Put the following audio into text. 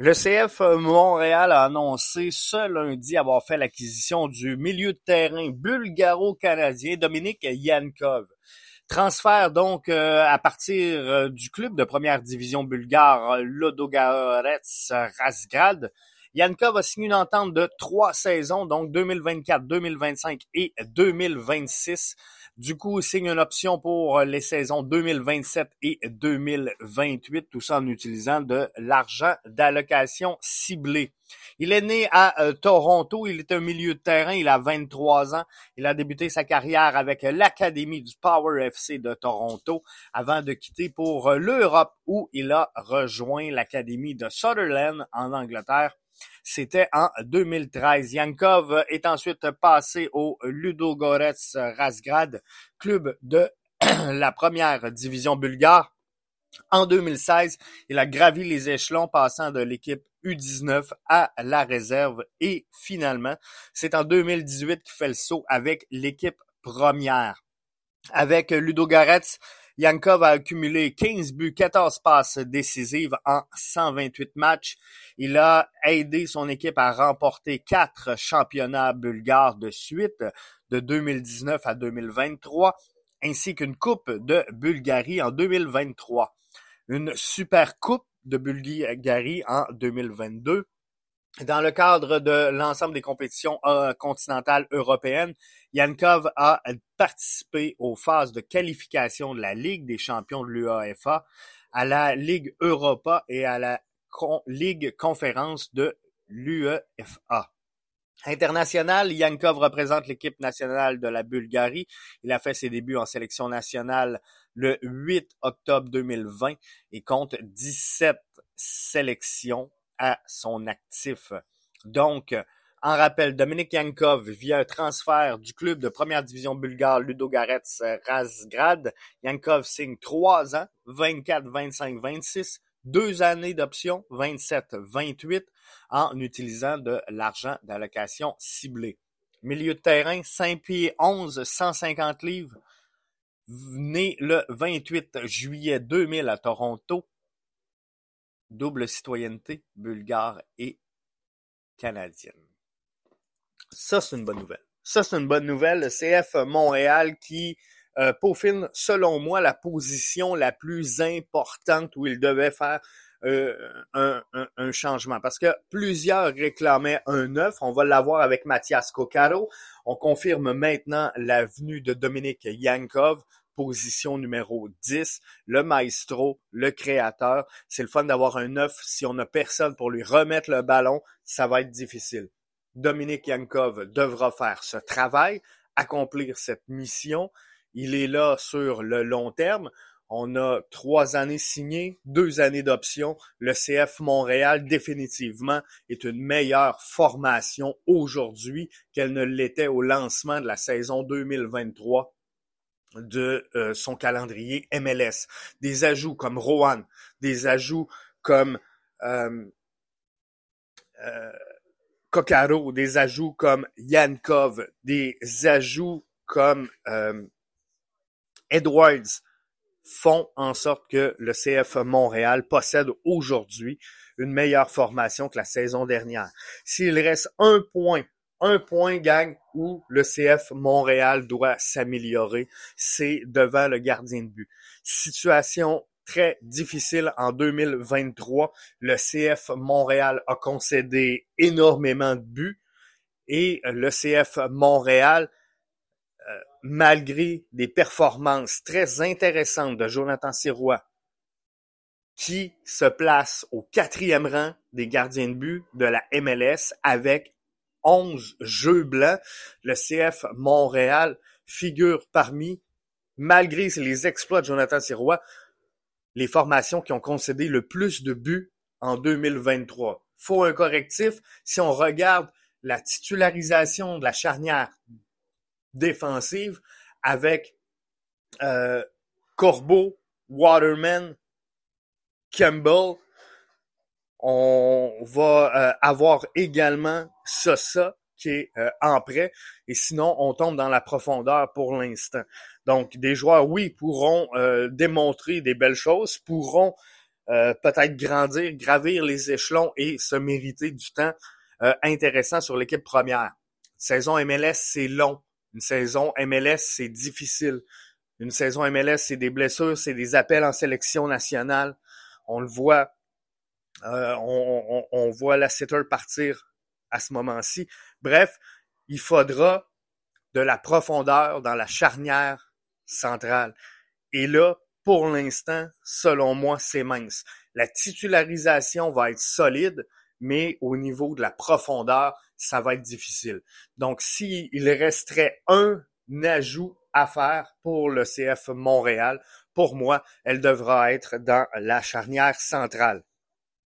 Le CF Montréal a annoncé ce lundi avoir fait l'acquisition du milieu de terrain bulgaro-canadien Dominique Yankov. Transfert donc euh, à partir euh, du club de première division bulgare Lodogorets Razgrad. Yankov a signé une entente de trois saisons, donc 2024, 2025 et 2026 du coup, il signe une option pour les saisons 2027 et 2028, tout ça en utilisant de l'argent d'allocation ciblée. Il est né à euh, Toronto, il est un milieu de terrain, il a 23 ans. Il a débuté sa carrière avec l'Académie du Power FC de Toronto avant de quitter pour l'Europe où il a rejoint l'Académie de Sutherland en Angleterre c'était en 2013. Yankov est ensuite passé au Ludogorets Razgrad, club de la première division bulgare. En 2016, il a gravi les échelons passant de l'équipe U19 à la réserve et finalement, c'est en 2018 qu'il fait le saut avec l'équipe première. Avec Ludogorets, Yankov a accumulé 15 buts, 14 passes décisives en 128 matchs. Il a aidé son équipe à remporter quatre championnats bulgares de suite de 2019 à 2023, ainsi qu'une Coupe de Bulgarie en 2023, une Super Coupe de Bulgarie en 2022 dans le cadre de l'ensemble des compétitions euh, continentales européennes, Yankov a participé aux phases de qualification de la Ligue des champions de l'UAFA, à la Ligue Europa et à la Ligue conférence de l'UEFA. International, Yankov représente l'équipe nationale de la Bulgarie. Il a fait ses débuts en sélection nationale le 8 octobre 2020 et compte 17 sélections à son actif. Donc, en rappel, Dominique Yankov, via un transfert du club de première division bulgare Ludogorets Razgrad, Yankov signe trois ans, 24, 25, 26, deux années d'option, 27, 28, en utilisant de l'argent d'allocation ciblée. Milieu de terrain, 5 pieds 11, 150 livres, né le 28 juillet 2000 à Toronto, double citoyenneté bulgare et canadienne. Ça, c'est une bonne nouvelle. Ça, c'est une bonne nouvelle. Le CF Montréal qui euh, peaufine, selon moi, la position la plus importante où il devait faire euh, un, changement. Parce que plusieurs réclamaient un neuf. On va l'avoir avec Mathias Coccaro. On confirme maintenant la venue de Dominique Yankov position numéro 10, le maestro, le créateur. C'est le fun d'avoir un neuf. Si on n'a personne pour lui remettre le ballon, ça va être difficile. Dominique Yankov devra faire ce travail, accomplir cette mission. Il est là sur le long terme. On a trois années signées, deux années d'option. Le CF Montréal, définitivement, est une meilleure formation aujourd'hui qu'elle ne l'était au lancement de la saison 2023 de euh, son calendrier MLS. Des ajouts comme Rohan, des ajouts comme euh, euh des ajouts comme Yankov, des ajouts comme euh, Edwards font en sorte que le CF Montréal possède aujourd'hui une meilleure formation que la saison dernière. S'il reste un point un point, gang, où le CF Montréal doit s'améliorer, c'est devant le gardien de but. Situation très difficile en 2023. Le CF Montréal a concédé énormément de buts et le CF Montréal, euh, malgré des performances très intéressantes de Jonathan Sirois, qui se place au quatrième rang des gardiens de but de la MLS avec 11 jeux blancs. Le CF Montréal figure parmi, malgré les exploits de Jonathan Sirois, les formations qui ont concédé le plus de buts en 2023. Faut un correctif. Si on regarde la titularisation de la charnière défensive avec euh, Corbeau, Waterman, Campbell, on va euh, avoir également Sosa qui est euh, en prêt et sinon on tombe dans la profondeur pour l'instant. Donc des joueurs oui pourront euh, démontrer des belles choses, pourront euh, peut-être grandir, gravir les échelons et se mériter du temps intéressant sur l'équipe première. saison MLS, c'est long. Une saison MLS, c'est difficile. Une saison MLS, c'est des blessures, c'est des appels en sélection nationale. On le voit. Euh, on, voit la setter partir à ce moment-ci. Bref, il faudra de la profondeur dans la charnière centrale. Et là, pour l'instant, selon moi, c'est mince. La titularisation va être solide, mais au niveau de la profondeur, ça va être difficile. Donc, s'il resterait un ajout à faire pour le CF Montréal, pour moi, elle devra être dans la charnière centrale.